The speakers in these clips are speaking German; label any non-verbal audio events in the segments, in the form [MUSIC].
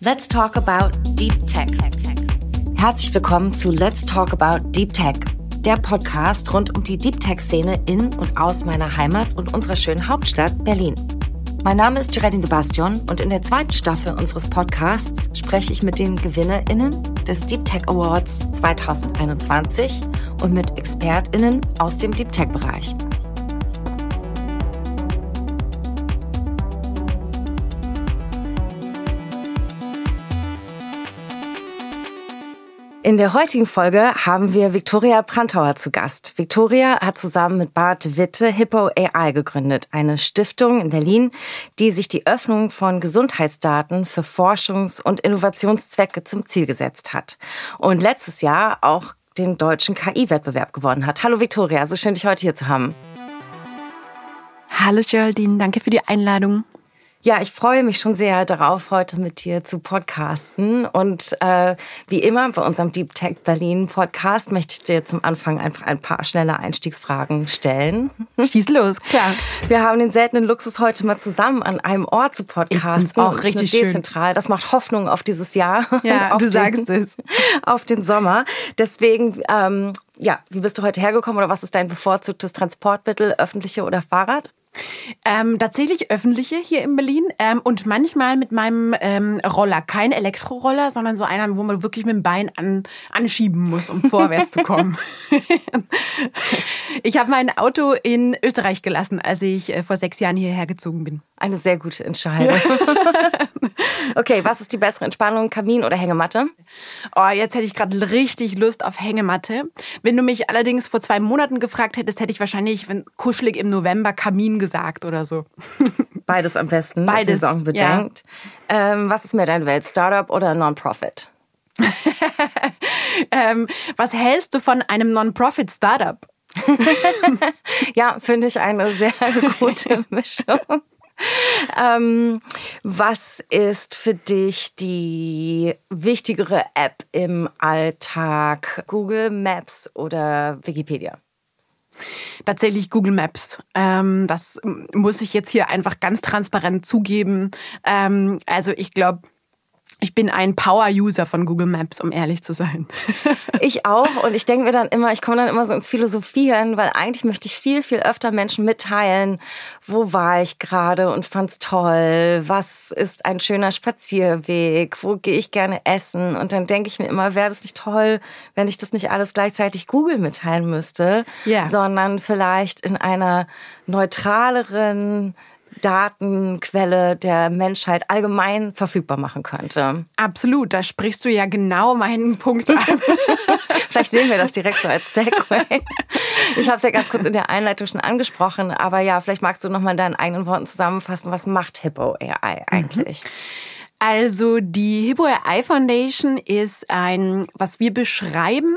Let's talk about Deep Tech. Herzlich willkommen zu Let's Talk About Deep Tech, der Podcast rund um die Deep Tech-Szene in und aus meiner Heimat und unserer schönen Hauptstadt Berlin. Mein Name ist Geraldine de Bastion und in der zweiten Staffel unseres Podcasts spreche ich mit den GewinnerInnen des Deep Tech Awards 2021 und mit ExpertInnen aus dem Deep Tech-Bereich. In der heutigen Folge haben wir Viktoria Prantauer zu Gast. Viktoria hat zusammen mit Bart Witte Hippo AI gegründet, eine Stiftung in Berlin, die sich die Öffnung von Gesundheitsdaten für Forschungs- und Innovationszwecke zum Ziel gesetzt hat. Und letztes Jahr auch den deutschen KI-Wettbewerb gewonnen hat. Hallo Viktoria, so schön dich heute hier zu haben. Hallo Geraldine, danke für die Einladung. Ja, ich freue mich schon sehr darauf, heute mit dir zu podcasten. Und äh, wie immer bei unserem Deep Tech Berlin Podcast möchte ich dir zum Anfang einfach ein paar schnelle Einstiegsfragen stellen. Schieß los, klar. Wir haben den seltenen Luxus, heute mal zusammen an einem Ort zu podcasten. Auch richtig schön. dezentral. Das macht Hoffnung auf dieses Jahr. Ja, [LAUGHS] du den, sagst es. [LAUGHS] Auf den Sommer. Deswegen, ähm, ja, wie bist du heute hergekommen oder was ist dein bevorzugtes Transportmittel, öffentliche oder Fahrrad? Ähm, tatsächlich öffentliche hier in Berlin ähm, und manchmal mit meinem ähm, Roller. Kein Elektroroller, sondern so einer, wo man wirklich mit dem Bein an, anschieben muss, um [LAUGHS] vorwärts zu kommen. ich habe mein Auto in Österreich gelassen, als ich äh, vor sechs Jahren hierher gezogen bin. Eine sehr gute Entscheidung. [LAUGHS] okay, was ist die bessere Entspannung, Kamin oder Hängematte? Oh, jetzt hätte ich gerade richtig Lust auf Hängematte. Wenn du mich allerdings vor zwei Monaten gefragt hättest, hätte ich wahrscheinlich, wenn kuschelig im November Kamin gesagt oder so. [LAUGHS] Beides am besten, Beides, saisonbedingt. Ja. Ähm, was ist mehr deine Welt, Startup oder Non-Profit? [LAUGHS] ähm, was hältst du von einem Non-Profit-Startup? [LAUGHS] ja, finde ich eine sehr gute Mischung. Ähm, was ist für dich die wichtigere App im Alltag? Google Maps oder Wikipedia? Tatsächlich Google Maps. Ähm, das muss ich jetzt hier einfach ganz transparent zugeben. Ähm, also ich glaube, ich bin ein Power-User von Google Maps, um ehrlich zu sein. [LAUGHS] ich auch. Und ich denke mir dann immer, ich komme dann immer so ins Philosophieren, weil eigentlich möchte ich viel, viel öfter Menschen mitteilen, wo war ich gerade und fand's toll, was ist ein schöner Spazierweg, wo gehe ich gerne essen. Und dann denke ich mir immer, wäre das nicht toll, wenn ich das nicht alles gleichzeitig Google mitteilen müsste, ja. sondern vielleicht in einer neutraleren, Datenquelle der Menschheit allgemein verfügbar machen könnte. Absolut, da sprichst du ja genau meinen Punkt an. [LAUGHS] Vielleicht nehmen wir das direkt so als Segway. Ich habe es ja ganz kurz in der Einleitung schon angesprochen, aber ja, vielleicht magst du nochmal in deinen eigenen Worten zusammenfassen, was macht Hippo AI eigentlich? Also die Hippo AI Foundation ist ein, was wir beschreiben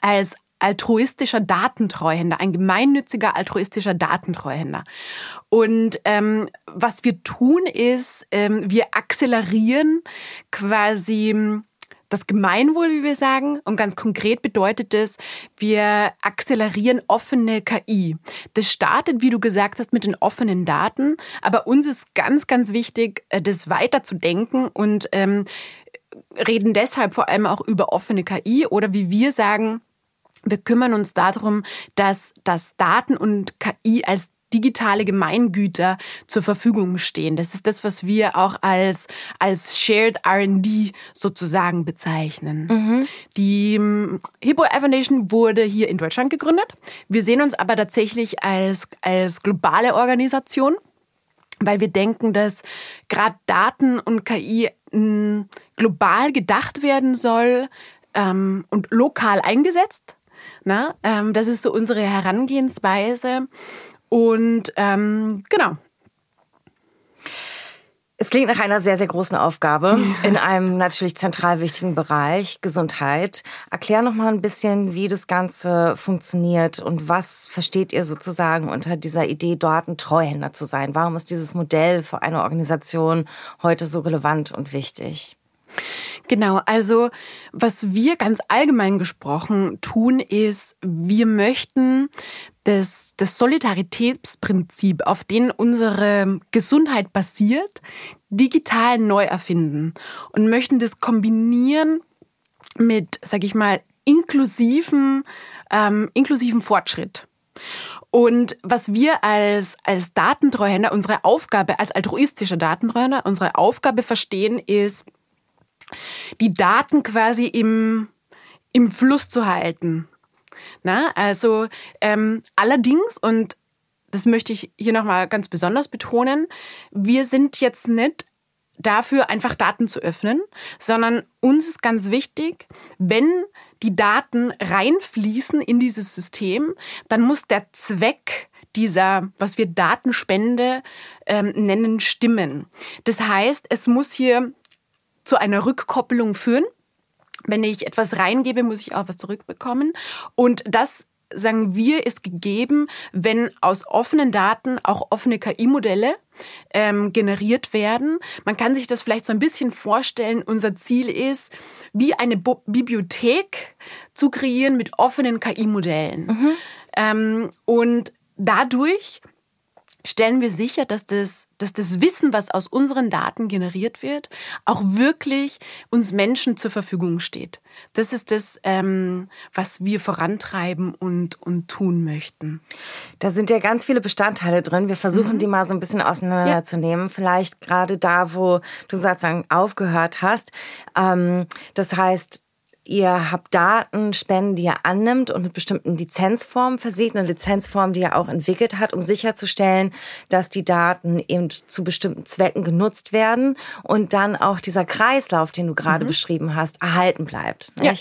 als altruistischer Datentreuhänder, ein gemeinnütziger altruistischer Datentreuhänder. Und ähm, was wir tun ist, ähm, wir akzelerieren quasi das Gemeinwohl, wie wir sagen. Und ganz konkret bedeutet es, wir akzelerieren offene KI. Das startet, wie du gesagt hast, mit den offenen Daten. Aber uns ist ganz, ganz wichtig, äh, das weiterzudenken und ähm, reden deshalb vor allem auch über offene KI oder wie wir sagen, wir kümmern uns darum, dass, dass Daten und KI als digitale Gemeingüter zur Verfügung stehen. Das ist das, was wir auch als, als Shared R&D sozusagen bezeichnen. Mhm. Die ähm, Hippo Foundation wurde hier in Deutschland gegründet. Wir sehen uns aber tatsächlich als, als globale Organisation, weil wir denken, dass gerade Daten und KI hm, global gedacht werden soll ähm, und lokal eingesetzt na, ähm, das ist so unsere Herangehensweise. Und ähm, genau. Es klingt nach einer sehr, sehr großen Aufgabe [LAUGHS] in einem natürlich zentral wichtigen Bereich, Gesundheit. Erklär noch mal ein bisschen, wie das Ganze funktioniert und was versteht ihr sozusagen unter dieser Idee, dort ein Treuhänder zu sein? Warum ist dieses Modell für eine Organisation heute so relevant und wichtig? Genau, also was wir ganz allgemein gesprochen tun, ist, wir möchten das, das Solidaritätsprinzip, auf dem unsere Gesundheit basiert, digital neu erfinden und möchten das kombinieren mit, sag ich mal, inklusiven, ähm, inklusiven Fortschritt. Und was wir als, als Datentreuhänder, unsere Aufgabe, als altruistischer Datentreuhänder, unsere Aufgabe verstehen, ist, die Daten quasi im, im Fluss zu halten. Na, also ähm, allerdings, und das möchte ich hier nochmal ganz besonders betonen, wir sind jetzt nicht dafür, einfach Daten zu öffnen, sondern uns ist ganz wichtig, wenn die Daten reinfließen in dieses System, dann muss der Zweck dieser, was wir Datenspende ähm, nennen, stimmen. Das heißt, es muss hier zu einer Rückkopplung führen. Wenn ich etwas reingebe, muss ich auch was zurückbekommen. Und das sagen wir, ist gegeben, wenn aus offenen Daten auch offene KI-Modelle ähm, generiert werden. Man kann sich das vielleicht so ein bisschen vorstellen. Unser Ziel ist, wie eine Bo Bibliothek zu kreieren mit offenen KI-Modellen. Mhm. Ähm, und dadurch stellen wir sicher, dass das, dass das Wissen, was aus unseren Daten generiert wird, auch wirklich uns Menschen zur Verfügung steht. Das ist das, ähm, was wir vorantreiben und, und tun möchten. Da sind ja ganz viele Bestandteile drin. Wir versuchen, mhm. die mal so ein bisschen auseinanderzunehmen. Ja. Vielleicht gerade da, wo du sozusagen aufgehört hast. Ähm, das heißt, Ihr habt Datenspenden, die ihr annimmt und mit bestimmten Lizenzformen versieht, eine Lizenzform, die ihr auch entwickelt hat, um sicherzustellen, dass die Daten eben zu bestimmten Zwecken genutzt werden und dann auch dieser Kreislauf, den du gerade mhm. beschrieben hast, erhalten bleibt. Ja.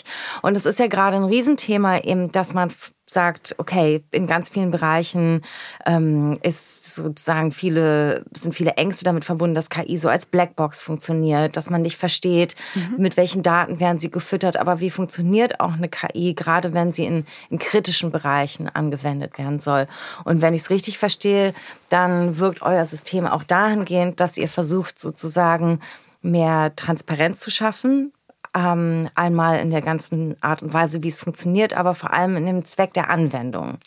Und es ist ja gerade ein Riesenthema eben, dass man sagt, okay, in ganz vielen Bereichen ähm, ist sozusagen viele, sind viele Ängste damit verbunden, dass KI so als Blackbox funktioniert, dass man nicht versteht, mhm. mit welchen Daten werden sie gefüttert, aber wie funktioniert auch eine KI, gerade wenn sie in, in kritischen Bereichen angewendet werden soll. Und wenn ich es richtig verstehe, dann wirkt euer System auch dahingehend, dass ihr versucht sozusagen mehr Transparenz zu schaffen ähm, einmal in der ganzen Art und Weise, wie es funktioniert, aber vor allem in dem Zweck der Anwendung.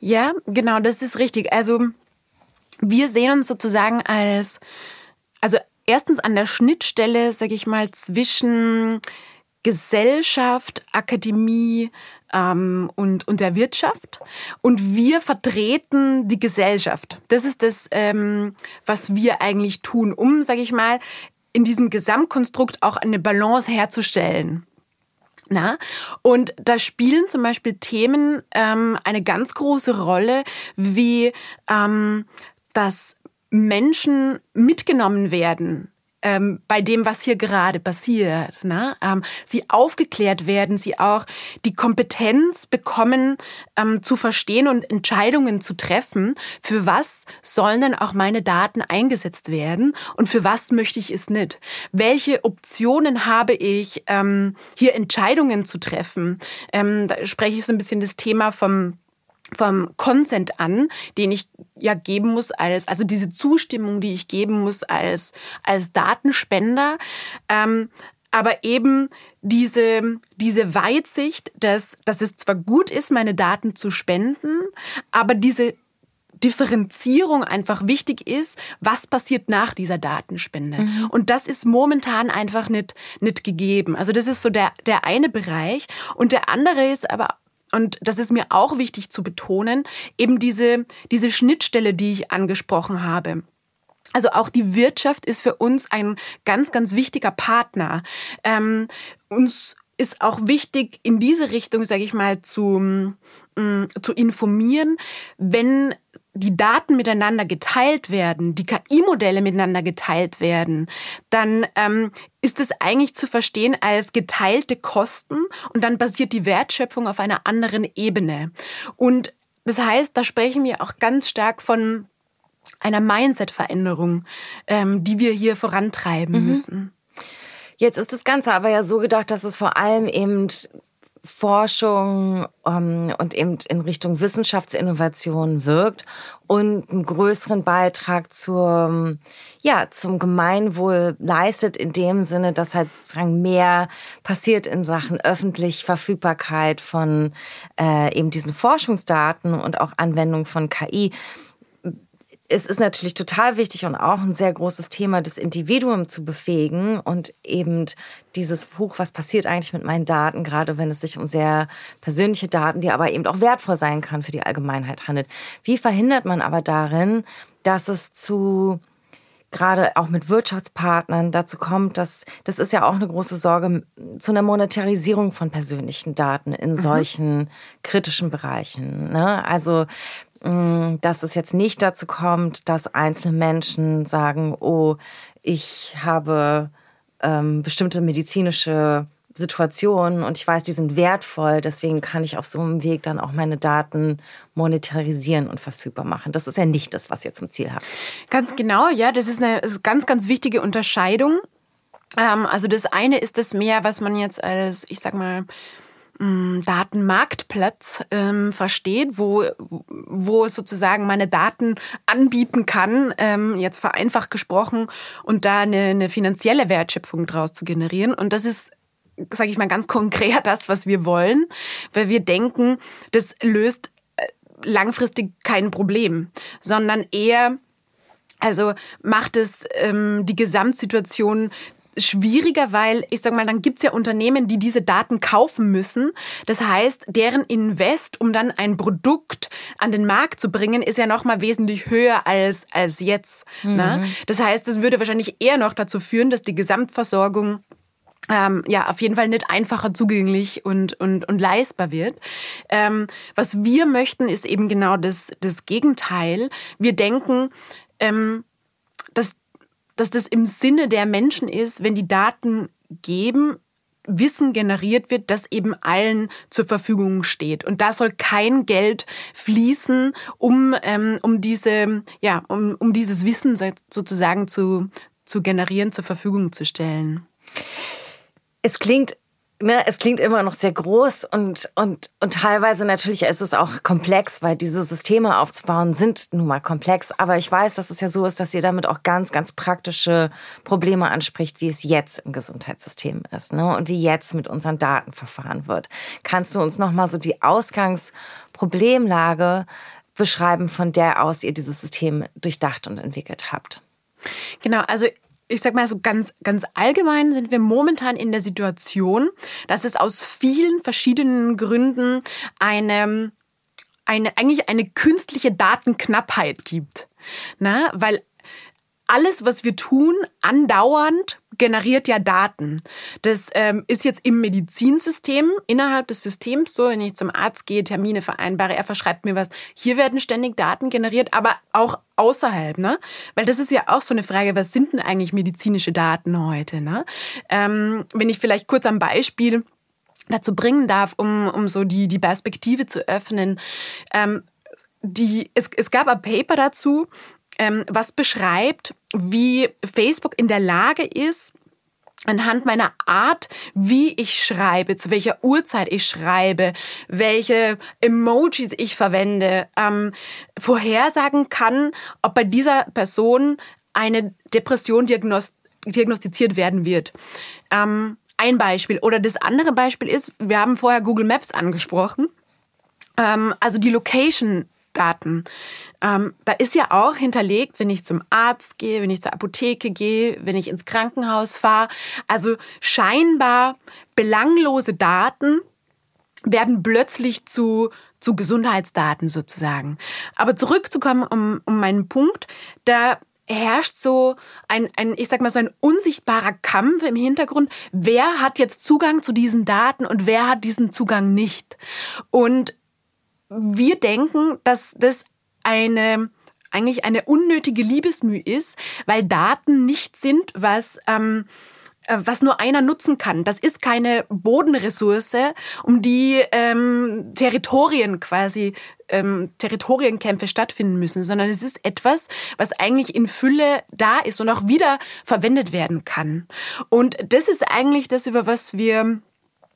Ja, genau, das ist richtig. Also wir sehen uns sozusagen als, also erstens an der Schnittstelle, sage ich mal, zwischen Gesellschaft, Akademie ähm, und, und der Wirtschaft. Und wir vertreten die Gesellschaft. Das ist das, ähm, was wir eigentlich tun, um, sage ich mal, in diesem Gesamtkonstrukt auch eine Balance herzustellen. Na? Und da spielen zum Beispiel Themen ähm, eine ganz große Rolle, wie ähm, dass Menschen mitgenommen werden ähm, bei dem, was hier gerade passiert. Ne? Ähm, sie aufgeklärt werden, sie auch die Kompetenz bekommen, ähm, zu verstehen und Entscheidungen zu treffen. Für was sollen denn auch meine Daten eingesetzt werden und für was möchte ich es nicht? Welche Optionen habe ich, ähm, hier Entscheidungen zu treffen? Ähm, da spreche ich so ein bisschen das Thema vom vom Consent an, den ich ja geben muss als, also diese Zustimmung, die ich geben muss als, als Datenspender. Ähm, aber eben diese, diese Weitsicht, dass, dass es zwar gut ist, meine Daten zu spenden, aber diese Differenzierung einfach wichtig ist, was passiert nach dieser Datenspende. Mhm. Und das ist momentan einfach nicht, nicht gegeben. Also das ist so der, der eine Bereich. Und der andere ist aber und das ist mir auch wichtig zu betonen, eben diese, diese Schnittstelle, die ich angesprochen habe. Also auch die Wirtschaft ist für uns ein ganz, ganz wichtiger Partner. Ähm, uns ist auch wichtig, in diese Richtung, sage ich mal, zu, mm, zu informieren, wenn die Daten miteinander geteilt werden, die KI-Modelle miteinander geteilt werden, dann ähm, ist es eigentlich zu verstehen als geteilte Kosten und dann basiert die Wertschöpfung auf einer anderen Ebene. Und das heißt, da sprechen wir auch ganz stark von einer Mindset-Veränderung, ähm, die wir hier vorantreiben mhm. müssen. Jetzt ist das Ganze aber ja so gedacht, dass es vor allem eben Forschung ähm, und eben in Richtung Wissenschaftsinnovation wirkt und einen größeren Beitrag zur, ja, zum Gemeinwohl leistet, in dem Sinne, dass halt sozusagen mehr passiert in Sachen öffentlich Verfügbarkeit von äh, eben diesen Forschungsdaten und auch Anwendung von KI es ist natürlich total wichtig und auch ein sehr großes Thema, das Individuum zu befähigen und eben dieses Buch, was passiert eigentlich mit meinen Daten, gerade wenn es sich um sehr persönliche Daten, die aber eben auch wertvoll sein kann für die Allgemeinheit handelt. Wie verhindert man aber darin, dass es zu gerade auch mit Wirtschaftspartnern dazu kommt, dass das ist ja auch eine große Sorge zu einer Monetarisierung von persönlichen Daten in mhm. solchen kritischen Bereichen. Ne? Also dass es jetzt nicht dazu kommt, dass einzelne Menschen sagen, oh, ich habe ähm, bestimmte medizinische Situationen und ich weiß, die sind wertvoll, deswegen kann ich auf so einem Weg dann auch meine Daten monetarisieren und verfügbar machen. Das ist ja nicht das, was ihr zum Ziel habt. Ganz genau, ja, das ist eine ganz, ganz wichtige Unterscheidung. Ähm, also das eine ist das mehr, was man jetzt als, ich sag mal, Mm, Datenmarktplatz ähm, versteht, wo, wo sozusagen meine Daten anbieten kann, ähm, jetzt vereinfacht gesprochen, und da eine, eine finanzielle Wertschöpfung draus zu generieren. Und das ist sage ich mal ganz konkret das, was wir wollen, weil wir denken, das löst äh, langfristig kein Problem, sondern eher also macht es ähm, die Gesamtsituation schwieriger, weil ich sage mal, dann gibt's ja Unternehmen, die diese Daten kaufen müssen. Das heißt, deren Invest, um dann ein Produkt an den Markt zu bringen, ist ja noch mal wesentlich höher als, als jetzt. Ne? Mhm. Ne? Das heißt, das würde wahrscheinlich eher noch dazu führen, dass die Gesamtversorgung ähm, ja, auf jeden Fall nicht einfacher zugänglich und, und, und leistbar wird. Ähm, was wir möchten, ist eben genau das, das Gegenteil. Wir denken, ähm, dass dass das im Sinne der Menschen ist, wenn die Daten geben, Wissen generiert wird, das eben allen zur Verfügung steht. Und da soll kein Geld fließen, um, ähm, um, diese, ja, um, um dieses Wissen sozusagen zu, zu generieren, zur Verfügung zu stellen. Es klingt ne, es klingt immer noch sehr groß und, und, und teilweise natürlich ist es auch komplex, weil diese Systeme aufzubauen sind nun mal komplex. Aber ich weiß, dass es ja so ist, dass ihr damit auch ganz, ganz praktische Probleme anspricht, wie es jetzt im Gesundheitssystem ist ne, und wie jetzt mit unseren Daten verfahren wird. Kannst du uns nochmal so die Ausgangsproblemlage beschreiben, von der aus ihr dieses System durchdacht und entwickelt habt? Genau, also ich sag mal so ganz, ganz allgemein sind wir momentan in der Situation, dass es aus vielen verschiedenen Gründen eine, eine, eigentlich eine künstliche Datenknappheit gibt. Na, weil alles, was wir tun, andauernd generiert ja Daten. Das ähm, ist jetzt im Medizinsystem, innerhalb des Systems so, wenn ich zum Arzt gehe, Termine vereinbare, er verschreibt mir was. Hier werden ständig Daten generiert, aber auch außerhalb, ne? Weil das ist ja auch so eine Frage, was sind denn eigentlich medizinische Daten heute, ne? Ähm, wenn ich vielleicht kurz am Beispiel dazu bringen darf, um, um so die, die Perspektive zu öffnen. Ähm, die, es, es gab ein Paper dazu, ähm, was beschreibt, wie Facebook in der Lage ist, anhand meiner Art, wie ich schreibe, zu welcher Uhrzeit ich schreibe, welche Emojis ich verwende, ähm, vorhersagen kann, ob bei dieser Person eine Depression diagnost diagnostiziert werden wird. Ähm, ein Beispiel. Oder das andere Beispiel ist, wir haben vorher Google Maps angesprochen. Ähm, also die Location Daten. Ähm, da ist ja auch hinterlegt, wenn ich zum Arzt gehe, wenn ich zur Apotheke gehe, wenn ich ins Krankenhaus fahre. Also scheinbar belanglose Daten werden plötzlich zu, zu Gesundheitsdaten sozusagen. Aber zurückzukommen um, um meinen Punkt, da herrscht so ein, ein, ich sag mal, so ein unsichtbarer Kampf im Hintergrund. Wer hat jetzt Zugang zu diesen Daten und wer hat diesen Zugang nicht? Und wir denken, dass das eine eigentlich eine unnötige Liebesmüh ist, weil Daten nicht sind, was ähm, äh, was nur einer nutzen kann. Das ist keine Bodenressource, um die ähm, Territorien quasi ähm, Territorienkämpfe stattfinden müssen, sondern es ist etwas, was eigentlich in Fülle da ist und auch wieder verwendet werden kann. Und das ist eigentlich das, über was wir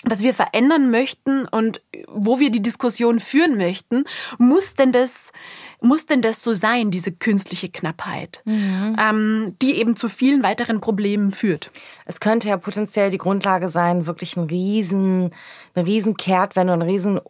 was wir verändern möchten und wo wir die Diskussion führen möchten, muss denn das, muss denn das so sein, diese künstliche Knappheit, mhm. ähm, die eben zu vielen weiteren Problemen führt? Es könnte ja potenziell die Grundlage sein, wirklich ein riesen, eine riesen Kehrtwende, ein riesen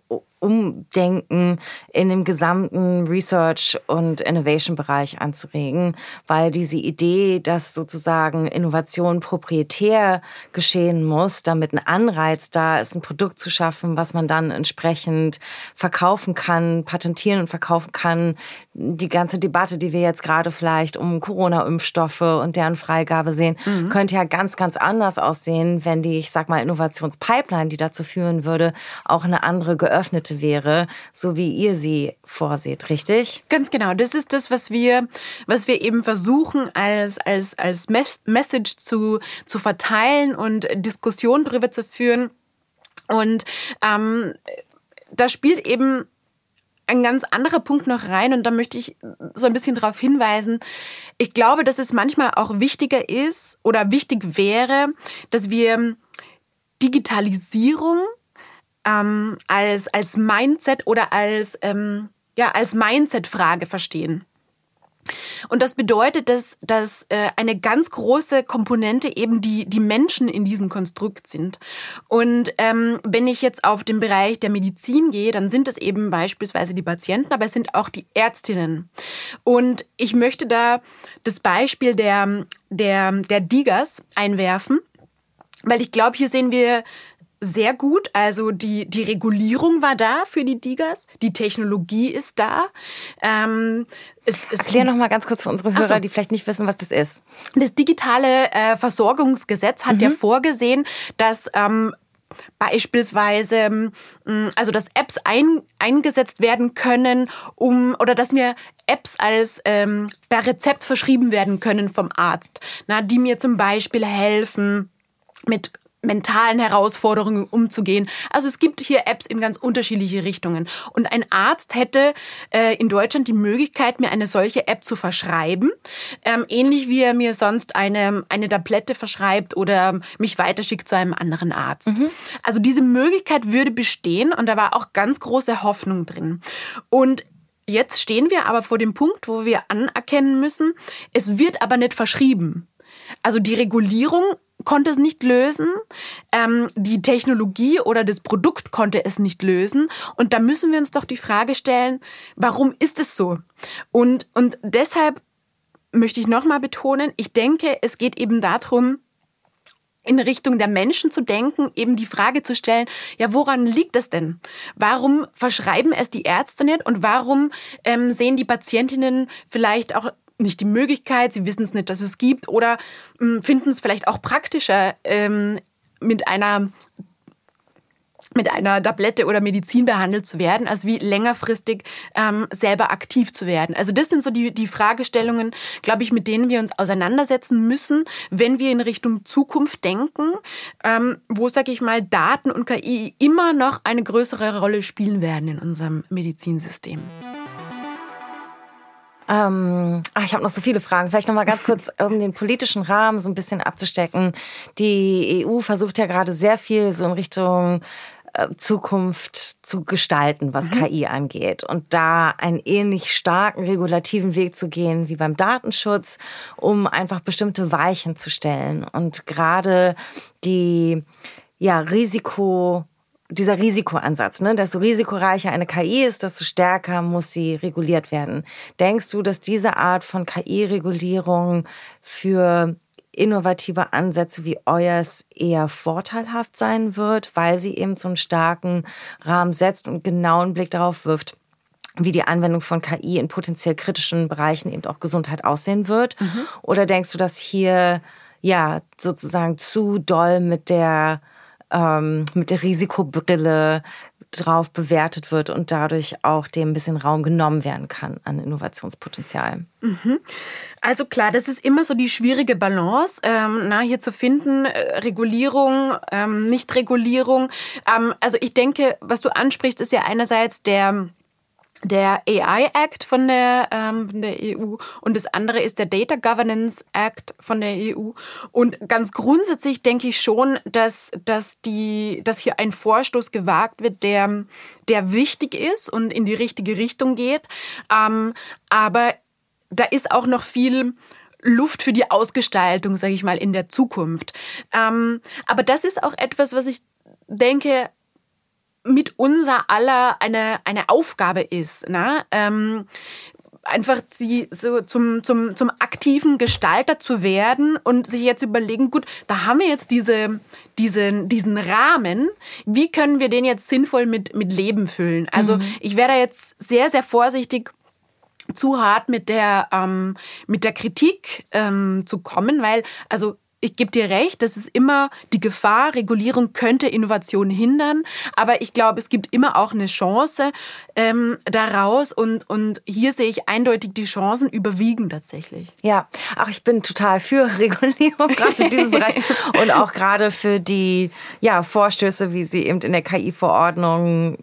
Umdenken in dem gesamten Research- und Innovation-Bereich anzuregen, weil diese Idee, dass sozusagen Innovation proprietär geschehen muss, damit ein Anreiz da ist, ein Produkt zu schaffen, was man dann entsprechend verkaufen kann, patentieren und verkaufen kann. Die ganze Debatte, die wir jetzt gerade vielleicht um Corona-Impfstoffe und deren Freigabe sehen, mhm. könnte ja ganz, ganz anders aussehen, wenn die, ich sag mal, Innovationspipeline, die dazu führen würde, auch eine andere geöffnete wäre, so wie ihr sie vorseht, richtig? Ganz genau. Das ist das, was wir, was wir eben versuchen, als, als, als Message zu, zu verteilen und Diskussionen darüber zu führen. Und ähm, da spielt eben ein ganz anderer Punkt noch rein und da möchte ich so ein bisschen darauf hinweisen. Ich glaube, dass es manchmal auch wichtiger ist oder wichtig wäre, dass wir Digitalisierung ähm, als, als Mindset oder als, ähm, ja, als Mindset-Frage verstehen. Und das bedeutet, dass, dass äh, eine ganz große Komponente eben die, die Menschen in diesem Konstrukt sind. Und ähm, wenn ich jetzt auf den Bereich der Medizin gehe, dann sind es eben beispielsweise die Patienten, aber es sind auch die Ärztinnen. Und ich möchte da das Beispiel der, der, der Digas einwerfen, weil ich glaube, hier sehen wir sehr gut. Also die, die Regulierung war da für die Digas, die Technologie ist da. Ähm, es, es Erklär noch mal ganz kurz für unsere Hörer, so. die vielleicht nicht wissen, was das ist. Das digitale äh, Versorgungsgesetz hat mhm. ja vorgesehen, dass ähm, beispielsweise, ähm, also dass Apps ein, eingesetzt werden können, um oder dass mir Apps als ähm, per Rezept verschrieben werden können vom Arzt, na, die mir zum Beispiel helfen mit mentalen Herausforderungen umzugehen. Also es gibt hier Apps in ganz unterschiedliche Richtungen. Und ein Arzt hätte äh, in Deutschland die Möglichkeit, mir eine solche App zu verschreiben, ähm, ähnlich wie er mir sonst eine, eine Tablette verschreibt oder mich weiterschickt zu einem anderen Arzt. Mhm. Also diese Möglichkeit würde bestehen und da war auch ganz große Hoffnung drin. Und Jetzt stehen wir aber vor dem Punkt, wo wir anerkennen müssen, es wird aber nicht verschrieben. Also die Regulierung konnte es nicht lösen, ähm, die Technologie oder das Produkt konnte es nicht lösen. Und da müssen wir uns doch die Frage stellen, warum ist es so? Und, und deshalb möchte ich nochmal betonen, ich denke, es geht eben darum, in Richtung der Menschen zu denken, eben die Frage zu stellen, ja, woran liegt es denn? Warum verschreiben es die Ärzte nicht und warum ähm, sehen die Patientinnen vielleicht auch nicht die Möglichkeit, sie wissen es nicht, dass es gibt oder ähm, finden es vielleicht auch praktischer, ähm, mit einer mit einer Tablette oder Medizin behandelt zu werden, als wie längerfristig ähm, selber aktiv zu werden. Also das sind so die, die Fragestellungen, glaube ich, mit denen wir uns auseinandersetzen müssen, wenn wir in Richtung Zukunft denken, ähm, wo, sage ich mal, Daten und KI immer noch eine größere Rolle spielen werden in unserem Medizinsystem. Ähm, ach, ich habe noch so viele Fragen. Vielleicht noch mal ganz kurz, um den politischen Rahmen so ein bisschen abzustecken. Die EU versucht ja gerade sehr viel so in Richtung äh, Zukunft zu gestalten, was mhm. KI angeht. Und da einen ähnlich starken regulativen Weg zu gehen wie beim Datenschutz, um einfach bestimmte Weichen zu stellen. Und gerade die ja, Risiko dieser Risikoansatz, ne? desto risikoreicher eine KI ist, desto stärker muss sie reguliert werden. Denkst du, dass diese Art von KI-Regulierung für innovative Ansätze wie euers eher vorteilhaft sein wird, weil sie eben so einen starken Rahmen setzt und genauen Blick darauf wirft, wie die Anwendung von KI in potenziell kritischen Bereichen eben auch Gesundheit aussehen wird? Mhm. Oder denkst du, dass hier ja sozusagen zu doll mit der ähm, mit der Risikobrille drauf bewertet wird und dadurch auch dem ein bisschen Raum genommen werden kann an Innovationspotenzial. Mhm. Also klar, das ist immer so die schwierige Balance, ähm, na, hier zu finden, äh, Regulierung, ähm, Nichtregulierung. Ähm, also ich denke, was du ansprichst, ist ja einerseits der der AI Act von der, ähm, von der EU und das andere ist der Data Governance Act von der EU. Und ganz grundsätzlich denke ich schon, dass, dass, die, dass hier ein Vorstoß gewagt wird, der, der wichtig ist und in die richtige Richtung geht. Ähm, aber da ist auch noch viel Luft für die Ausgestaltung, sage ich mal, in der Zukunft. Ähm, aber das ist auch etwas, was ich denke, mit unser aller eine, eine Aufgabe ist. Ne? Ähm, einfach sie so zum, zum, zum aktiven Gestalter zu werden und sich jetzt überlegen, gut, da haben wir jetzt diese, diesen, diesen Rahmen, wie können wir den jetzt sinnvoll mit, mit Leben füllen? Also mhm. ich wäre da jetzt sehr, sehr vorsichtig, zu hart mit der, ähm, mit der Kritik ähm, zu kommen, weil, also ich gebe dir recht, das ist immer die Gefahr, Regulierung könnte Innovation hindern, aber ich glaube, es gibt immer auch eine Chance ähm, daraus und, und hier sehe ich eindeutig, die Chancen überwiegen tatsächlich. Ja, auch ich bin total für [LAUGHS] Regulierung, gerade in diesem Bereich und auch gerade für die ja, Vorstöße, wie sie eben in der KI-Verordnung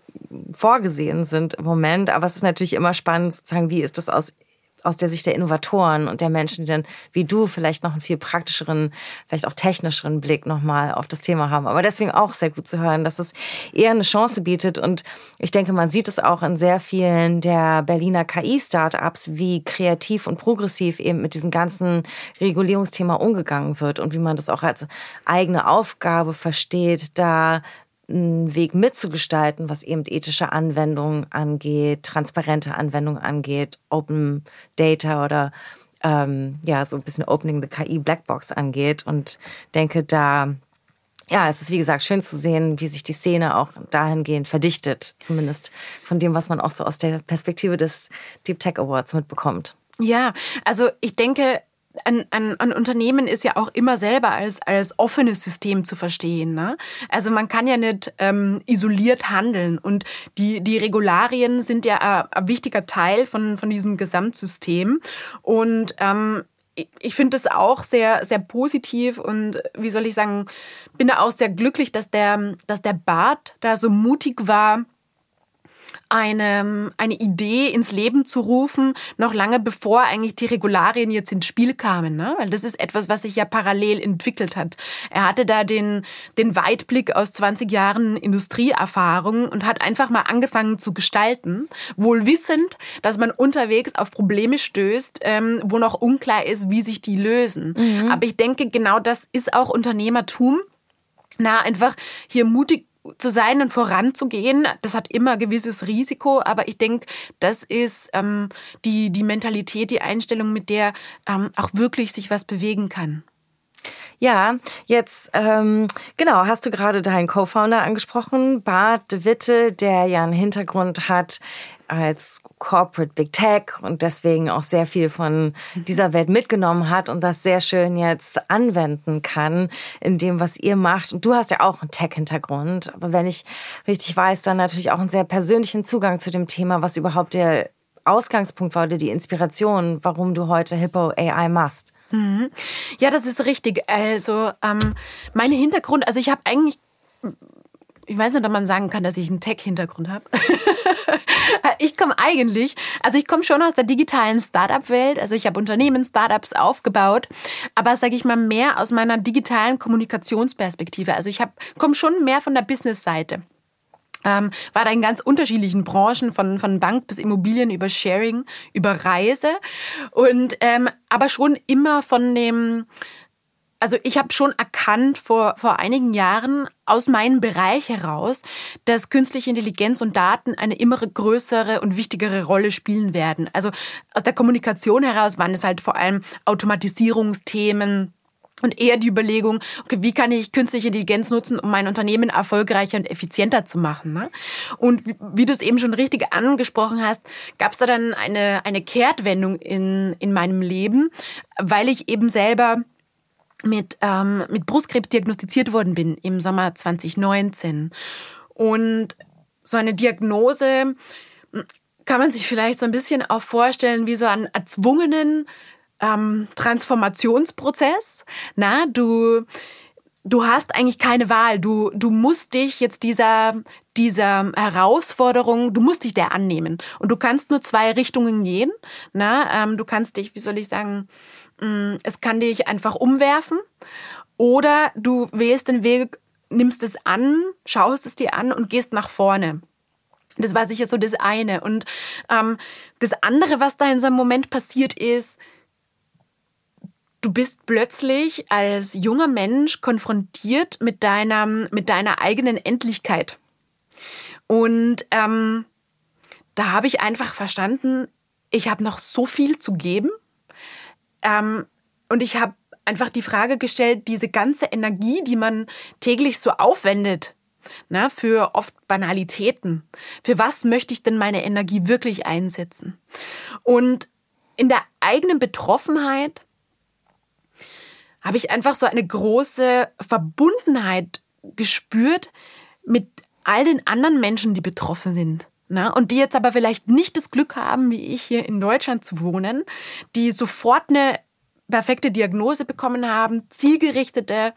vorgesehen sind im Moment. Aber es ist natürlich immer spannend, sozusagen, wie ist das aus aus der Sicht der Innovatoren und der Menschen, die dann wie du vielleicht noch einen viel praktischeren, vielleicht auch technischeren Blick nochmal auf das Thema haben. Aber deswegen auch sehr gut zu hören, dass es eher eine Chance bietet. Und ich denke, man sieht es auch in sehr vielen der Berliner KI-Startups, wie kreativ und progressiv eben mit diesem ganzen Regulierungsthema umgegangen wird und wie man das auch als eigene Aufgabe versteht, da einen Weg mitzugestalten, was eben ethische Anwendungen angeht, transparente Anwendungen angeht, Open Data oder ähm, ja, so ein bisschen Opening the KI Blackbox angeht. Und denke, da ja, es ist wie gesagt schön zu sehen, wie sich die Szene auch dahingehend verdichtet, zumindest von dem, was man auch so aus der Perspektive des Deep Tech Awards mitbekommt. Ja, also ich denke, ein, ein, ein Unternehmen ist ja auch immer selber als, als offenes System zu verstehen. Ne? Also man kann ja nicht ähm, isoliert handeln und die, die Regularien sind ja ein, ein wichtiger Teil von, von diesem Gesamtsystem. Und ähm, ich finde das auch sehr, sehr positiv und wie soll ich sagen, bin da auch sehr glücklich, dass der, dass der Bart da so mutig war, eine, eine Idee ins Leben zu rufen, noch lange bevor eigentlich die Regularien jetzt ins Spiel kamen. Ne? Weil das ist etwas, was sich ja parallel entwickelt hat. Er hatte da den, den Weitblick aus 20 Jahren Industrieerfahrung und hat einfach mal angefangen zu gestalten, wohl wissend, dass man unterwegs auf Probleme stößt, ähm, wo noch unklar ist, wie sich die lösen. Mhm. Aber ich denke, genau das ist auch Unternehmertum. Na, einfach hier mutig zu sein und voranzugehen, das hat immer gewisses Risiko, aber ich denke, das ist ähm, die, die Mentalität, die Einstellung, mit der ähm, auch wirklich sich was bewegen kann. Ja, jetzt ähm, genau, hast du gerade deinen Co-Founder angesprochen, Bart Witte, der ja einen Hintergrund hat als Corporate Big Tech und deswegen auch sehr viel von dieser Welt mitgenommen hat und das sehr schön jetzt anwenden kann in dem, was ihr macht. Und du hast ja auch einen Tech-Hintergrund, aber wenn ich richtig weiß, dann natürlich auch einen sehr persönlichen Zugang zu dem Thema, was überhaupt der Ausgangspunkt war oder die Inspiration, warum du heute Hippo AI machst. Mhm. Ja, das ist richtig. Also ähm, mein Hintergrund, also ich habe eigentlich ich weiß nicht, ob man sagen kann, dass ich einen Tech-Hintergrund habe. [LAUGHS] ich komme eigentlich, also ich komme schon aus der digitalen Startup-Welt. Also ich habe Unternehmen, Startups aufgebaut, aber sage ich mal mehr aus meiner digitalen Kommunikationsperspektive. Also ich komme schon mehr von der Business-Seite. Ähm, war da in ganz unterschiedlichen Branchen, von, von Bank bis Immobilien über Sharing, über Reise und ähm, aber schon immer von dem also ich habe schon erkannt vor, vor einigen Jahren aus meinem Bereich heraus, dass künstliche Intelligenz und Daten eine immer größere und wichtigere Rolle spielen werden. Also aus der Kommunikation heraus waren es halt vor allem Automatisierungsthemen, und eher die Überlegung, okay, wie kann ich künstliche Intelligenz nutzen, um mein Unternehmen erfolgreicher und effizienter zu machen. Ne? Und wie, wie du es eben schon richtig angesprochen hast, gab es da dann eine, eine Kehrtwendung in, in meinem Leben, weil ich eben selber mit, ähm, mit Brustkrebs diagnostiziert worden bin im Sommer 2019. Und so eine Diagnose hm, kann man sich vielleicht so ein bisschen auch vorstellen wie so einen erzwungenen ähm, Transformationsprozess. Na, du du hast eigentlich keine Wahl. Du, du musst dich jetzt dieser, dieser Herausforderung, du musst dich der annehmen. Und du kannst nur zwei Richtungen gehen. Na, ähm, du kannst dich, wie soll ich sagen, es kann dich einfach umwerfen. Oder du wählst den Weg, nimmst es an, schaust es dir an und gehst nach vorne. Das war sicher so das eine. Und ähm, das andere, was da in so einem Moment passiert ist, du bist plötzlich als junger Mensch konfrontiert mit deiner, mit deiner eigenen Endlichkeit. Und ähm, da habe ich einfach verstanden, ich habe noch so viel zu geben. Ähm, und ich habe einfach die Frage gestellt, diese ganze Energie, die man täglich so aufwendet, na, ne, für oft Banalitäten. Für was möchte ich denn meine Energie wirklich einsetzen? Und in der eigenen Betroffenheit habe ich einfach so eine große Verbundenheit gespürt mit all den anderen Menschen, die betroffen sind. Na, und die jetzt aber vielleicht nicht das Glück haben, wie ich hier in Deutschland zu wohnen, die sofort eine perfekte Diagnose bekommen haben, zielgerichtete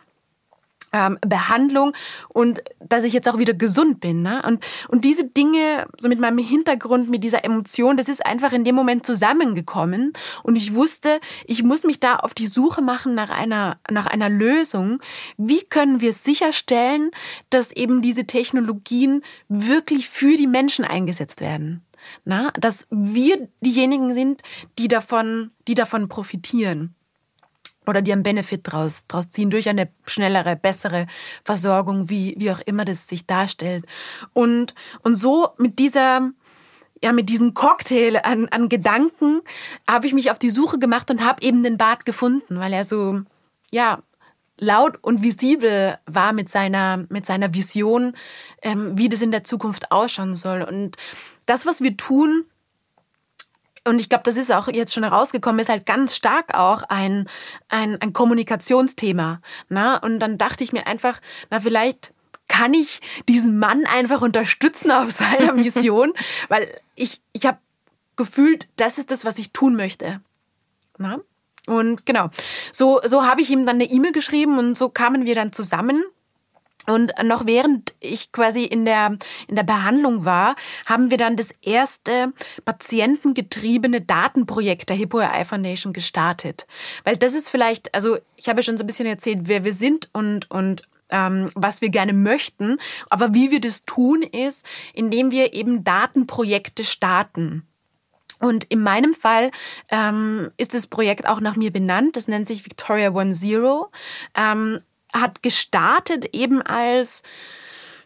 ähm, Behandlung und dass ich jetzt auch wieder gesund bin. Ne? Und, und diese Dinge, so mit meinem Hintergrund, mit dieser Emotion, das ist einfach in dem Moment zusammengekommen. Und ich wusste, ich muss mich da auf die Suche machen nach einer, nach einer Lösung. Wie können wir sicherstellen, dass eben diese Technologien wirklich für die Menschen eingesetzt werden? Na, dass wir diejenigen sind, die davon, die davon profitieren oder die einen Benefit draus, draus ziehen durch eine schnellere, bessere Versorgung, wie, wie auch immer das sich darstellt. Und, und so mit dieser, ja, mit diesem Cocktail an, an Gedanken habe ich mich auf die Suche gemacht und habe eben den Bart gefunden, weil er so, ja, laut und visibel war mit seiner, mit seiner Vision, ähm, wie das in der Zukunft ausschauen soll. Und das, was wir tun, und ich glaube, das ist auch jetzt schon herausgekommen, ist halt ganz stark auch ein, ein, ein Kommunikationsthema. Na? Und dann dachte ich mir einfach, na, vielleicht kann ich diesen Mann einfach unterstützen auf [LAUGHS] seiner [LAUGHS] Mission, weil ich, ich habe gefühlt, das ist das, was ich tun möchte. Na? Und genau, so, so habe ich ihm dann eine E-Mail geschrieben und so kamen wir dann zusammen und noch während ich quasi in der, in der Behandlung war, haben wir dann das erste patientengetriebene Datenprojekt der Hippo AI Foundation gestartet. Weil das ist vielleicht, also ich habe schon so ein bisschen erzählt, wer wir sind und, und ähm, was wir gerne möchten. Aber wie wir das tun, ist, indem wir eben Datenprojekte starten. Und in meinem Fall ähm, ist das Projekt auch nach mir benannt. Das nennt sich Victoria One Zero. Ähm, hat gestartet eben als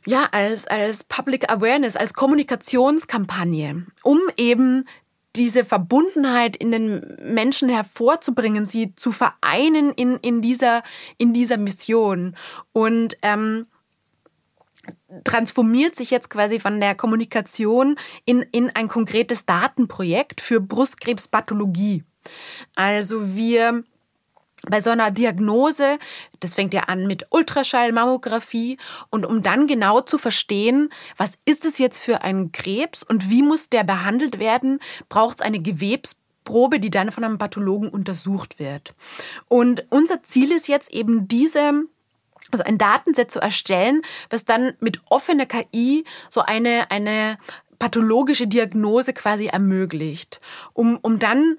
ja, als, als Public Awareness, als Kommunikationskampagne, um eben diese Verbundenheit in den Menschen hervorzubringen, sie zu vereinen in, in, dieser, in dieser Mission. Und ähm, transformiert sich jetzt quasi von der Kommunikation in, in ein konkretes Datenprojekt für Brustkrebspathologie. Also wir bei so einer Diagnose, das fängt ja an mit Ultraschallmammographie und um dann genau zu verstehen, was ist es jetzt für ein Krebs und wie muss der behandelt werden, braucht es eine Gewebsprobe, die dann von einem Pathologen untersucht wird. Und unser Ziel ist jetzt eben diese also ein Datenset zu erstellen, was dann mit offener KI so eine, eine pathologische Diagnose quasi ermöglicht, um, um dann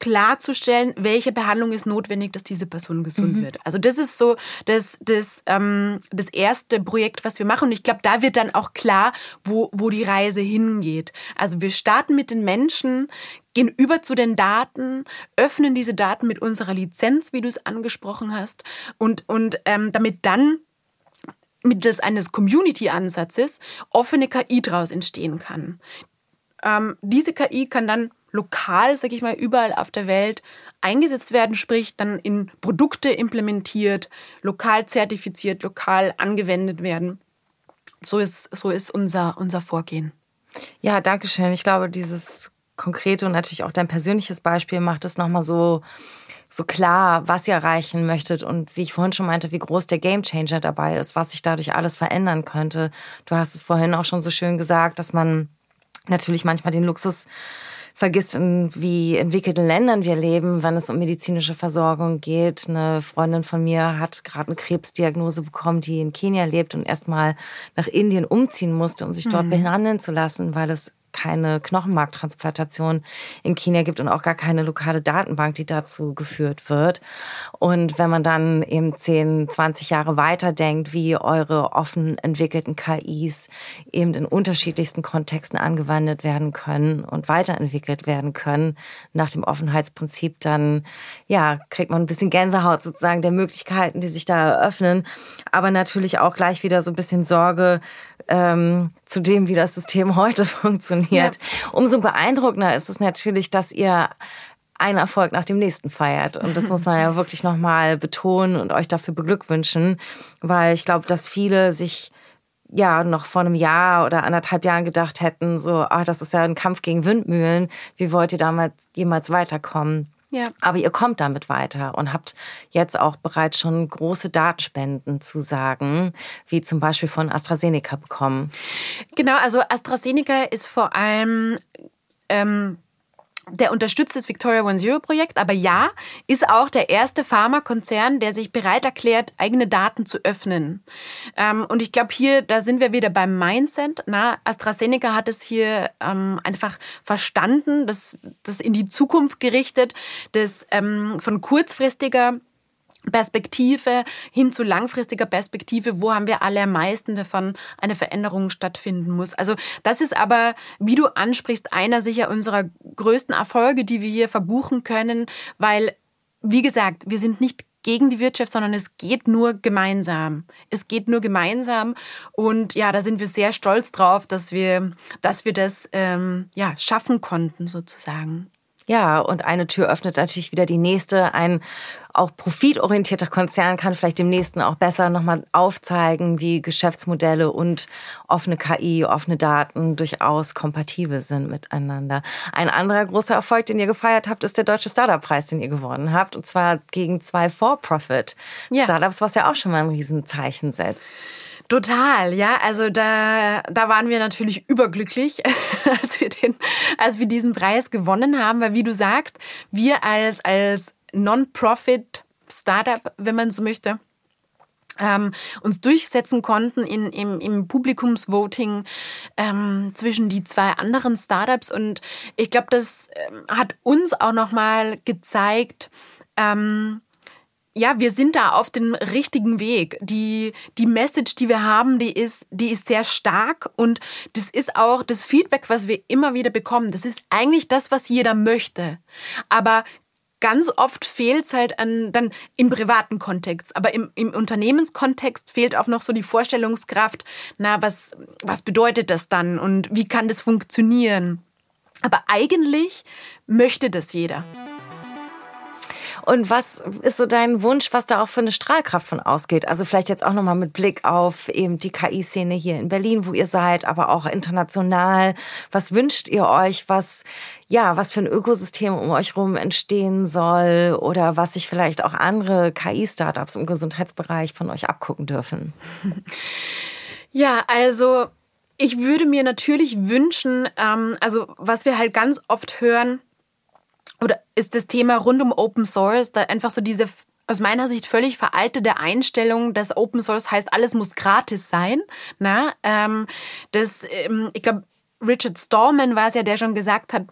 klarzustellen, welche Behandlung ist notwendig, dass diese Person gesund mhm. wird. Also das ist so das, das, ähm, das erste Projekt, was wir machen. Und ich glaube, da wird dann auch klar, wo, wo die Reise hingeht. Also wir starten mit den Menschen, gehen über zu den Daten, öffnen diese Daten mit unserer Lizenz, wie du es angesprochen hast, und, und ähm, damit dann mittels eines Community-Ansatzes offene KI daraus entstehen kann. Ähm, diese KI kann dann lokal, sag ich mal, überall auf der Welt eingesetzt werden, sprich dann in Produkte implementiert, lokal zertifiziert, lokal angewendet werden. So ist, so ist unser, unser Vorgehen. Ja, danke schön. Ich glaube, dieses konkrete und natürlich auch dein persönliches Beispiel macht es nochmal so, so klar, was ihr erreichen möchtet und wie ich vorhin schon meinte, wie groß der Gamechanger dabei ist, was sich dadurch alles verändern könnte. Du hast es vorhin auch schon so schön gesagt, dass man natürlich manchmal den Luxus vergisst, in wie entwickelten Ländern wir leben, wenn es um medizinische Versorgung geht. Eine Freundin von mir hat gerade eine Krebsdiagnose bekommen, die in Kenia lebt und erstmal nach Indien umziehen musste, um sich dort mhm. behandeln zu lassen, weil es keine Knochenmarktransplantation in Kenia gibt und auch gar keine lokale Datenbank, die dazu geführt wird. Und wenn man dann eben 10, 20 Jahre weiter denkt, wie eure offen entwickelten KIs eben in unterschiedlichsten Kontexten angewendet werden können und weiterentwickelt werden können nach dem Offenheitsprinzip, dann ja, kriegt man ein bisschen Gänsehaut sozusagen der Möglichkeiten, die sich da eröffnen. Aber natürlich auch gleich wieder so ein bisschen Sorge, ähm, zu dem, wie das System [LAUGHS] heute funktioniert. Ja. Umso beeindruckender ist es natürlich, dass ihr einen Erfolg nach dem nächsten feiert. Und das muss man ja [LAUGHS] wirklich nochmal betonen und euch dafür beglückwünschen, weil ich glaube, dass viele sich ja noch vor einem Jahr oder anderthalb Jahren gedacht hätten, so, ah, das ist ja ein Kampf gegen Windmühlen. Wie wollt ihr damals jemals weiterkommen? Ja. Aber ihr kommt damit weiter und habt jetzt auch bereits schon große Datenspenden zu sagen, wie zum Beispiel von AstraZeneca bekommen. Genau, also AstraZeneca ist vor allem ähm, der unterstützt das Victoria One Zero Projekt, aber ja, ist auch der erste Pharmakonzern, der sich bereit erklärt, eigene Daten zu öffnen. Ähm, und ich glaube, hier, da sind wir wieder beim Mindset. Na, AstraZeneca hat es hier ähm, einfach verstanden, das, das in die Zukunft gerichtet, das ähm, von kurzfristiger Perspektive hin zu langfristiger Perspektive, wo haben wir alle am meisten davon eine Veränderung stattfinden muss. Also das ist aber, wie du ansprichst, einer sicher unserer größten Erfolge, die wir hier verbuchen können, weil, wie gesagt, wir sind nicht gegen die Wirtschaft, sondern es geht nur gemeinsam. Es geht nur gemeinsam und ja, da sind wir sehr stolz drauf, dass wir, dass wir das ähm, ja schaffen konnten sozusagen. Ja, und eine Tür öffnet natürlich wieder die nächste. Ein auch profitorientierter Konzern kann vielleicht dem nächsten auch besser nochmal aufzeigen, wie Geschäftsmodelle und offene KI, offene Daten durchaus kompatibel sind miteinander. Ein anderer großer Erfolg, den ihr gefeiert habt, ist der Deutsche Startup-Preis, den ihr gewonnen habt. Und zwar gegen zwei For-Profit-Startups, ja. was ja auch schon mal ein Riesenzeichen setzt. Total, ja. Also da, da waren wir natürlich überglücklich, [LAUGHS] als wir, den, als wir diesen Preis gewonnen haben, weil wie du sagst, wir als, als Non-Profit Startup, wenn man so möchte, ähm, uns durchsetzen konnten in, im, im Publikumsvoting ähm, zwischen die zwei anderen Startups. Und ich glaube, das ähm, hat uns auch nochmal gezeigt, ähm, ja, wir sind da auf dem richtigen Weg. Die, die Message, die wir haben, die ist, die ist sehr stark und das ist auch das Feedback, was wir immer wieder bekommen. Das ist eigentlich das, was jeder möchte. Aber ganz oft fehlt es halt an, dann im privaten Kontext. Aber im, im Unternehmenskontext fehlt auch noch so die Vorstellungskraft, na, was, was bedeutet das dann und wie kann das funktionieren? Aber eigentlich möchte das jeder. Und was ist so dein Wunsch, was da auch für eine Strahlkraft von ausgeht? Also vielleicht jetzt auch nochmal mit Blick auf eben die KI-Szene hier in Berlin, wo ihr seid, aber auch international. Was wünscht ihr euch, was, ja, was für ein Ökosystem um euch rum entstehen soll oder was sich vielleicht auch andere KI-Startups im Gesundheitsbereich von euch abgucken dürfen? [LAUGHS] Ja, also ich würde mir natürlich wünschen, ähm, also was wir halt ganz oft hören, oder ist das Thema rund um Open Source da einfach so diese aus meiner Sicht völlig veraltete Einstellung, dass Open Source heißt, alles muss gratis sein. Na, ähm, das, ähm, ich glaube, Richard Stallman war es ja, der schon gesagt hat,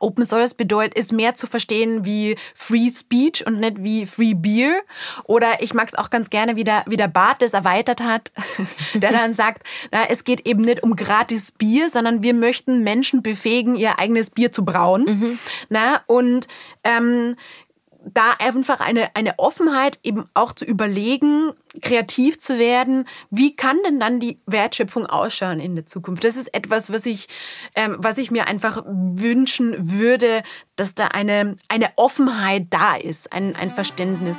Open Source bedeutet, ist mehr zu verstehen wie Free Speech und nicht wie Free Beer. Oder ich mag es auch ganz gerne, wie der, wie der Bart das erweitert hat, [LAUGHS] der dann sagt, na, es geht eben nicht um gratis Bier, sondern wir möchten Menschen befähigen, ihr eigenes Bier zu brauen. Mhm. Na, und ähm, da einfach eine, eine Offenheit eben auch zu überlegen, kreativ zu werden. Wie kann denn dann die Wertschöpfung ausschauen in der Zukunft? Das ist etwas, was ich, ähm, was ich mir einfach wünschen würde, dass da eine, eine Offenheit da ist, ein, ein Verständnis.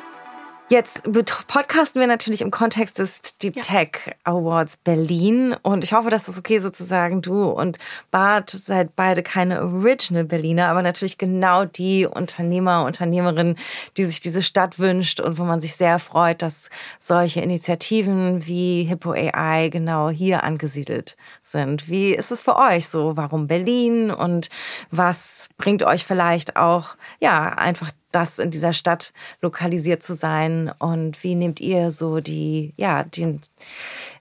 Jetzt podcasten wir natürlich im Kontext des Deep ja. Tech Awards Berlin und ich hoffe, dass es okay sozusagen du und Bart seid beide keine Original Berliner, aber natürlich genau die Unternehmer, Unternehmerinnen, die sich diese Stadt wünscht und wo man sich sehr freut, dass solche Initiativen wie Hippo AI genau hier angesiedelt sind. Wie ist es für euch so? Warum Berlin und was bringt euch vielleicht auch ja einfach das in dieser Stadt lokalisiert zu sein und wie nehmt ihr so die, ja, den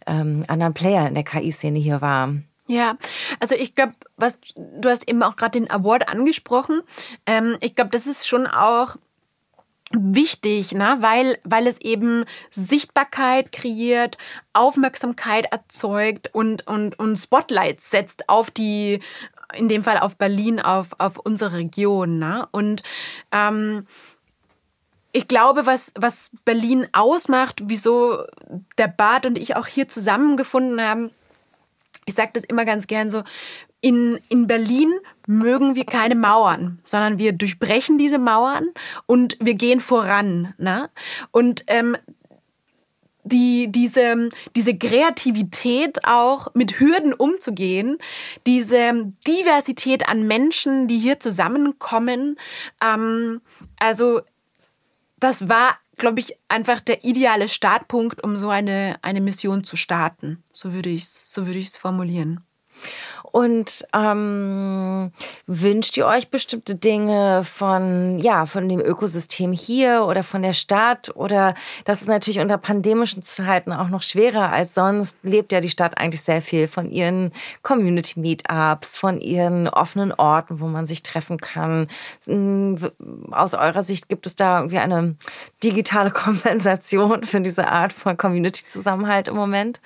ähm, anderen Player in der KI-Szene hier wahr? Ja, also ich glaube, was du hast eben auch gerade den Award angesprochen. Ähm, ich glaube, das ist schon auch wichtig, ne? weil, weil es eben Sichtbarkeit kreiert, Aufmerksamkeit erzeugt und, und, und Spotlights setzt auf die, in dem Fall auf Berlin, auf, auf unsere Region. Ne? Und ähm, ich glaube, was, was Berlin ausmacht, wieso der Bart und ich auch hier zusammengefunden haben, ich sage das immer ganz gern so, in, in Berlin mögen wir keine Mauern, sondern wir durchbrechen diese Mauern und wir gehen voran. Ne? Und ähm, die, diese, diese Kreativität auch mit Hürden umzugehen, diese Diversität an Menschen, die hier zusammenkommen. Ähm, also das war, glaube ich, einfach der ideale Startpunkt, um so eine, eine Mission zu starten. So würde ich es so würde formulieren. Und ähm, wünscht ihr euch bestimmte Dinge von, ja, von dem Ökosystem hier oder von der Stadt? Oder das ist natürlich unter pandemischen Zeiten auch noch schwerer als sonst. Lebt ja die Stadt eigentlich sehr viel von ihren Community-Meetups, von ihren offenen Orten, wo man sich treffen kann. Aus eurer Sicht gibt es da irgendwie eine digitale [LAUGHS] Kompensation für diese Art von Community-Zusammenhalt im Moment?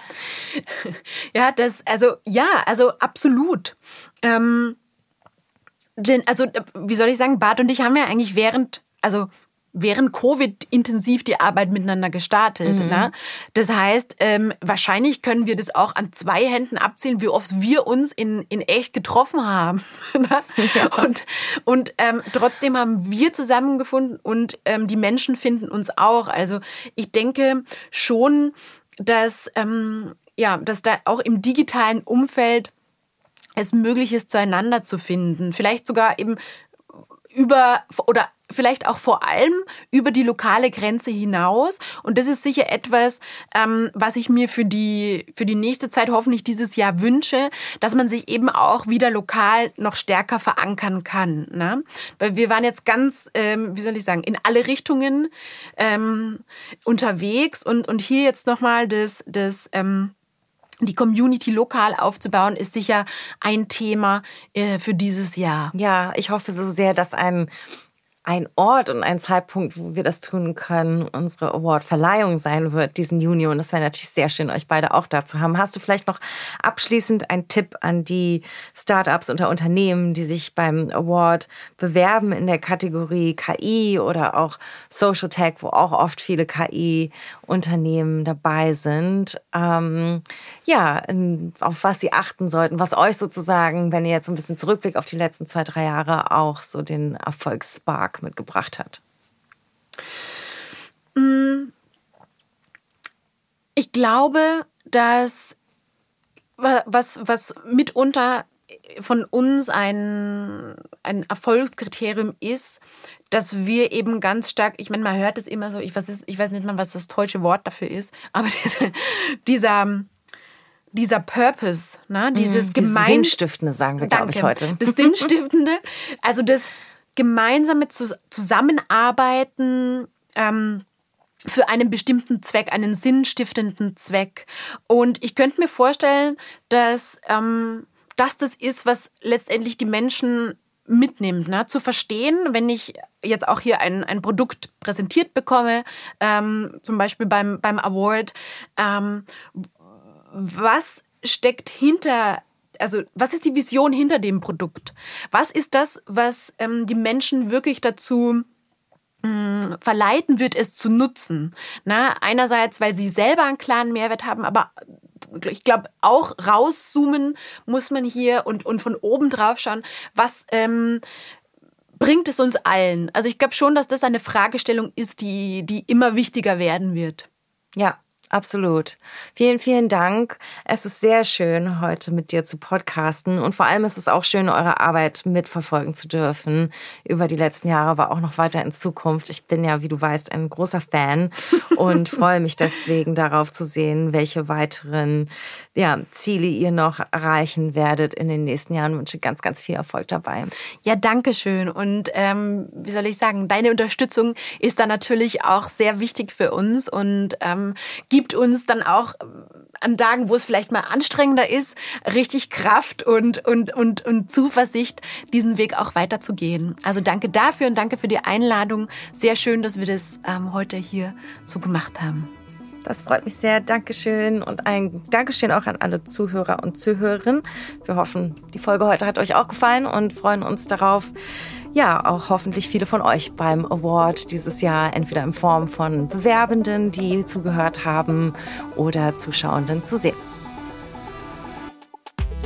Ja, das, also ja, also absolut absolut. Ähm, denn, also, wie soll ich sagen, Bart und ich haben ja eigentlich während, also während Covid intensiv die Arbeit miteinander gestartet. Mhm. Ne? Das heißt, ähm, wahrscheinlich können wir das auch an zwei Händen abzählen, wie oft wir uns in, in echt getroffen haben. [LAUGHS] Ne? Ja. Und, und ähm, trotzdem haben wir zusammengefunden und ähm, die Menschen finden uns auch. Also ich denke schon, dass, ähm, ja, dass da auch im digitalen Umfeld es möglich ist, zueinander zu finden. Vielleicht sogar eben über oder vielleicht auch vor allem über die lokale Grenze hinaus. Und das ist sicher etwas, ähm, was ich mir für die, für die nächste Zeit hoffentlich dieses Jahr wünsche, dass man sich eben auch wieder lokal noch stärker verankern kann. Ne? Weil wir waren jetzt ganz, ähm, wie soll ich sagen, in alle Richtungen ähm, unterwegs und, und hier jetzt nochmal das, das ähm, die Community lokal aufzubauen, ist sicher ein Thema äh, für dieses Jahr. Ja, ich hoffe so sehr, dass ein ein Ort und ein Zeitpunkt, wo wir das tun können, unsere Award-Verleihung sein wird diesen Juni. Und es wäre natürlich sehr schön, euch beide auch da zu haben. Hast du vielleicht noch abschließend einen Tipp an die Startups oder Unternehmen, die sich beim Award bewerben in der Kategorie KI oder auch Social Tech, wo auch oft viele KI-Unternehmen dabei sind? Ähm, ja, auf was sie achten sollten, was euch sozusagen, wenn ihr jetzt ein bisschen zurückblickt auf die letzten zwei, drei Jahre, auch so den Erfolgsspark mitgebracht hat? Mm. Ich glaube, dass was, was mitunter von uns ein, ein Erfolgskriterium ist, dass wir eben ganz stark, ich meine, man hört es immer so, ich weiß, ich weiß nicht mal, was das deutsche Wort dafür ist, aber diese, [LAUGHS] dieser, dieser Purpose, ne, dieses mm, gemein... Sinnstiftende sagen wir, glaube ich, heute. Das Sinnstiftende, also das gemeinsame Zusammenarbeiten ähm, für einen bestimmten Zweck, einen sinnstiftenden Zweck. Und ich könnte mir vorstellen, dass ähm, das das ist, was letztendlich die Menschen mitnimmt, ne? zu verstehen, wenn ich jetzt auch hier ein, ein Produkt präsentiert bekomme, ähm, zum Beispiel beim, beim Award, ähm, was steckt hinter also was ist die Vision hinter dem Produkt? Was ist das, was ähm, die Menschen wirklich dazu mm, verleiten wird, es zu nutzen. Na, einerseits, weil sie selber einen klaren Mehrwert haben, aber ich glaube, auch rauszoomen muss man hier und, und von oben drauf schauen, was ähm, bringt es uns allen? Also ich glaube schon, dass das eine Fragestellung ist, die, die immer wichtiger werden wird. Ja, Absolut. Vielen, vielen Dank. Es ist sehr schön, heute mit dir zu podcasten. Und vor allem ist es auch schön, eure Arbeit mitverfolgen zu dürfen über die letzten Jahre, aber auch noch weiter in Zukunft. Ich bin ja, wie du weißt, ein großer Fan [LAUGHS] und freue mich deswegen darauf zu sehen, welche weiteren ja, Ziele ihr noch erreichen werdet in den nächsten Jahren. Ich wünsche ganz, ganz viel Erfolg dabei. Ja, danke schön. Und ähm, wie soll ich sagen, deine Unterstützung ist da natürlich auch sehr wichtig für uns und ähm, gibt gibt uns dann auch an Tagen, wo es vielleicht mal anstrengender ist, richtig Kraft und, und, und, und Zuversicht, diesen Weg auch weiterzugehen. Also danke dafür und danke für die Einladung. Sehr schön, dass wir das ähm, heute hier so gemacht haben. Das freut mich sehr. Dankeschön und ein Dankeschön auch an alle Zuhörer und Zuhörerinnen. Wir hoffen, die Folge heute hat euch auch gefallen und freuen uns darauf, ja, auch hoffentlich viele von euch beim Award dieses Jahr entweder in Form von Bewerbenden, die zugehört haben, oder Zuschauenden zu sehen.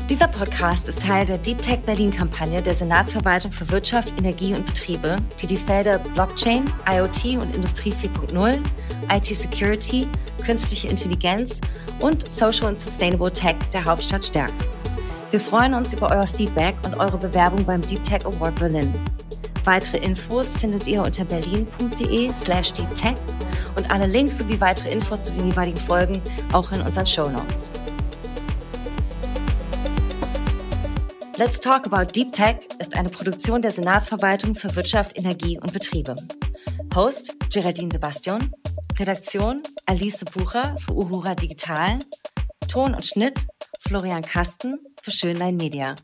Dieser Podcast ist Teil der Deep Tech Berlin Kampagne der Senatsverwaltung für Wirtschaft, Energie und Betriebe, die die Felder Blockchain, IoT und Industrie 4.0, IT Security, künstliche Intelligenz und Social and Sustainable Tech der Hauptstadt stärkt. Wir freuen uns über euer Feedback und eure Bewerbung beim Deep Tech Award Berlin. Weitere Infos findet ihr unter berlin.de slash deeptech und alle Links sowie weitere Infos zu den jeweiligen Folgen auch in unseren Show Notes. Let's Talk About Deep Tech ist eine Produktion der Senatsverwaltung für Wirtschaft, Energie und Betriebe. Host Geraldine de Bastion, Redaktion Alice Bucher für Uhura Digital, Ton und Schnitt Florian Kasten für Schönlein Media.